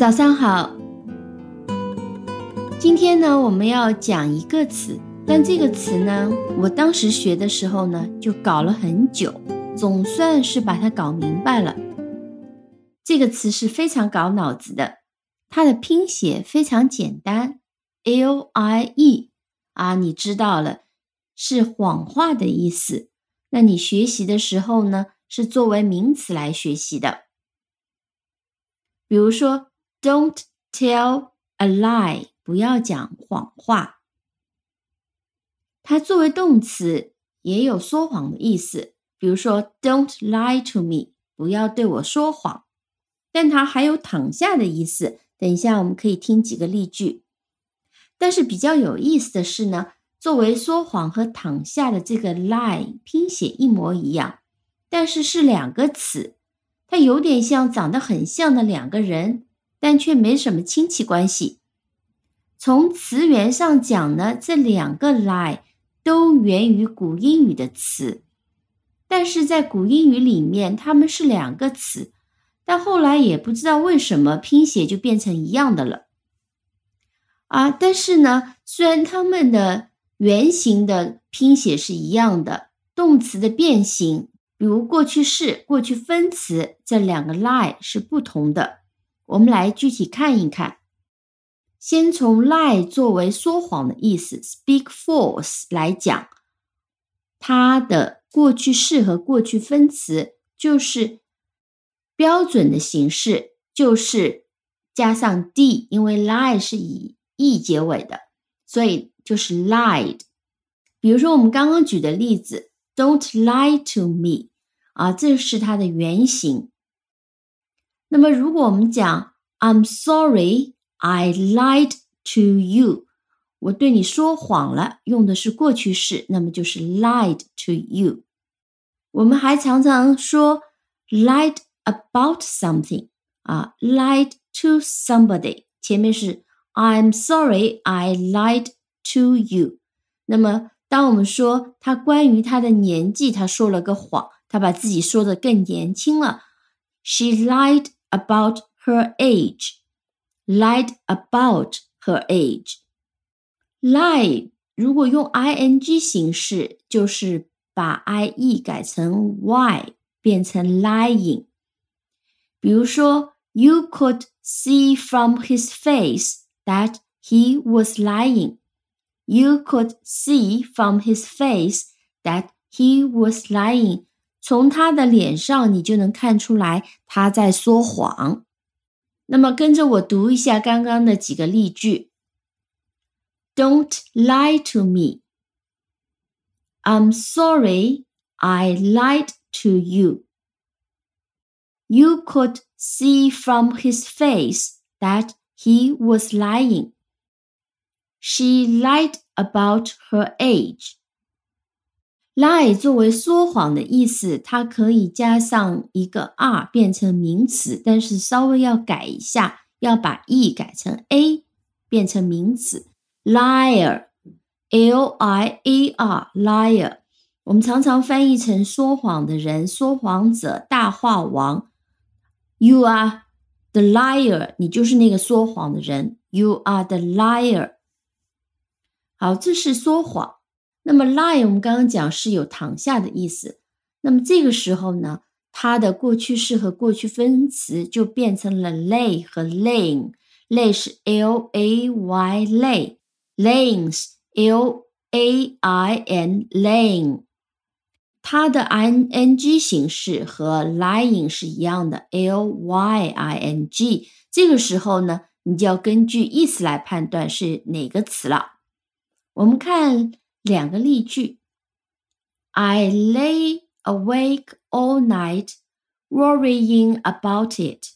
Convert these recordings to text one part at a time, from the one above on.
早上好，今天呢，我们要讲一个词，但这个词呢，我当时学的时候呢，就搞了很久，总算是把它搞明白了。这个词是非常搞脑子的，它的拼写非常简单，L I E 啊，你知道了，是谎话的意思。那你学习的时候呢，是作为名词来学习的，比如说。Don't tell a lie，不要讲谎话。它作为动词也有说谎的意思，比如说 Don't lie to me，不要对我说谎。但它还有躺下的意思。等一下我们可以听几个例句。但是比较有意思的是呢，作为说谎和躺下的这个 lie 拼写一模一样，但是是两个词，它有点像长得很像的两个人。但却没什么亲戚关系。从词源上讲呢，这两个 lie 都源于古英语的词，但是在古英语里面，它们是两个词，但后来也不知道为什么拼写就变成一样的了。啊，但是呢，虽然它们的原型的拼写是一样的，动词的变形，比如过去式、过去分词，这两个 lie 是不同的。我们来具体看一看，先从 lie 作为说谎的意思，speak false 来讲，它的过去式和过去分词就是标准的形式，就是加上 d，因为 lie 是以 e 结尾的，所以就是 lied。比如说我们刚刚举的例子，Don't lie to me，啊，这是它的原型。那么，如果我们讲 "I'm sorry, I lied to you"，我对你说谎了，用的是过去式，那么就是 lied to you。我们还常常说 lied about something，啊，lied to somebody，前面是 "I'm sorry, I lied to you"。那么，当我们说他关于他的年纪，他说了个谎，他把自己说的更年轻了，She lied。 about her age, lied about her age. lie 如果用 ing 形式，就是把 ie 改成 y，变成 lying。比如说，You could see from his face that he was lying. You could see from his face that he was lying. 从他的脸上，你就能看出来他在说谎。那么，跟着我读一下刚刚的几个例句：Don't lie to me. I'm sorry, I lied to you. You could see from his face that he was lying. She lied about her age. Lie 作为说谎的意思，它可以加上一个 r 变成名词，但是稍微要改一下，要把 e 改成 a 变成名词。liar，l i a r，liar，我们常常翻译成说谎的人、说谎者、大话王。You are the liar，你就是那个说谎的人。You are the liar。好，这是说谎。那么 lie 我们刚刚讲是有躺下的意思，那么这个时候呢，它的过去式和过去分词就变成了 lay 和 laying。lay 是 l a y lay，laying 是 l a i n laying。它的 i n g 形式和 lying 是一样的，l y i n g。这个时候呢，你就要根据意思来判断是哪个词了。我们看。两个例句：I lay awake all night worrying about it。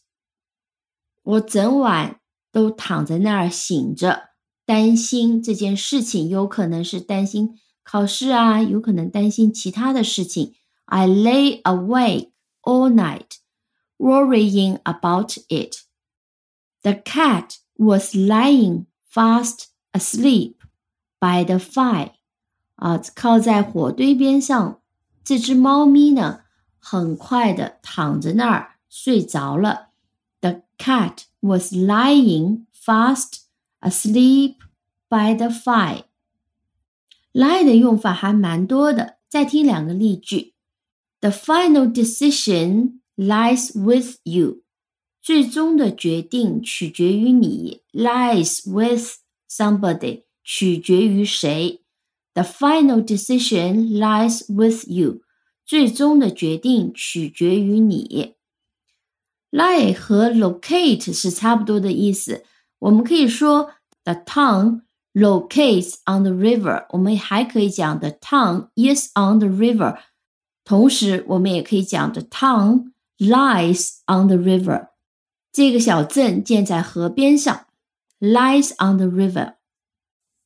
我整晚都躺在那儿醒着，担心这件事情，有可能是担心考试啊，有可能担心其他的事情。I lay awake all night worrying about it. The cat was lying fast asleep by the fire. 啊，靠在火堆边上，这只猫咪呢，很快的躺在那儿睡着了。The cat was lying fast asleep by the fire。lie 的用法还蛮多的，再听两个例句。The final decision lies with you。最终的决定取决于你。Lies with somebody，取决于谁 ？The final decision lies with you。最终的决定取决于你。Lie 和 locate 是差不多的意思。我们可以说 the town locates on the river。我们还可以讲 the town is on the river。同时，我们也可以讲 the town lies on the river。这个小镇建在河边上，lies on the river。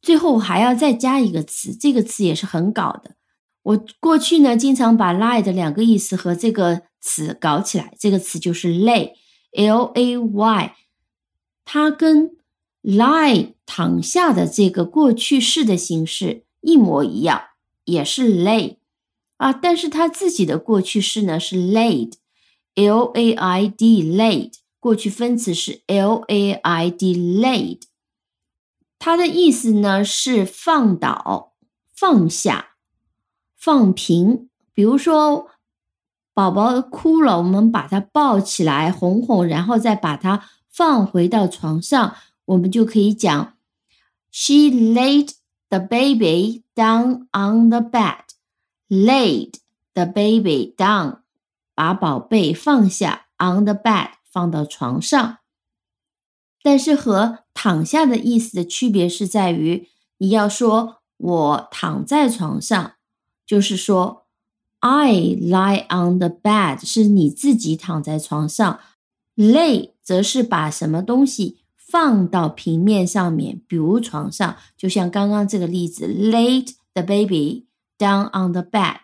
最后还要再加一个词，这个词也是很搞的。我过去呢，经常把 lie 的两个意思和这个词搞起来。这个词就是 lay，l a y，它跟 lie 躺下的这个过去式的形式一模一样，也是 lay 啊。但是它自己的过去式呢是 laid，l a i d，laid。过去分词是 l a i d，laid。它的意思呢是放倒、放下。放平，比如说宝宝哭了，我们把他抱起来哄哄，然后再把他放回到床上，我们就可以讲：She laid the baby down on the bed. Laid the baby down，把宝贝放下 on the bed，放到床上。但是和躺下的意思的区别是在于，你要说我躺在床上。就是说，I lie on the bed 是你自己躺在床上，lay 则是把什么东西放到平面上面，比如床上，就像刚刚这个例子，laid the baby down on the bed。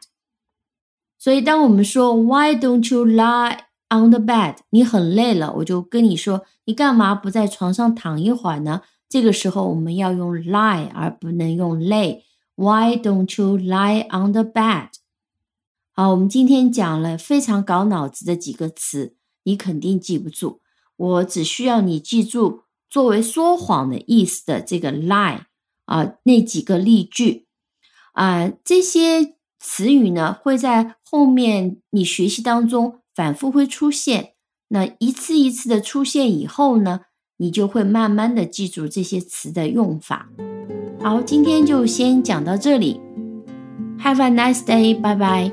所以当我们说 Why don't you lie on the bed？你很累了，我就跟你说，你干嘛不在床上躺一会儿呢？这个时候我们要用 lie 而不能用 lay。Why don't you lie on the bed？好，我们今天讲了非常搞脑子的几个词，你肯定记不住。我只需要你记住作为说谎的意思的这个 lie 啊，那几个例句啊，这些词语呢会在后面你学习当中反复会出现。那一次一次的出现以后呢，你就会慢慢的记住这些词的用法。好，今天就先讲到这里。Have a nice day，拜拜。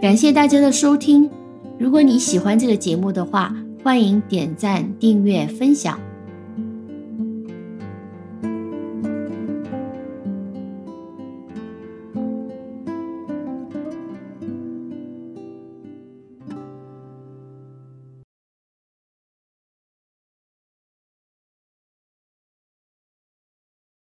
感谢大家的收听。如果你喜欢这个节目的话，欢迎点赞、订阅、分享。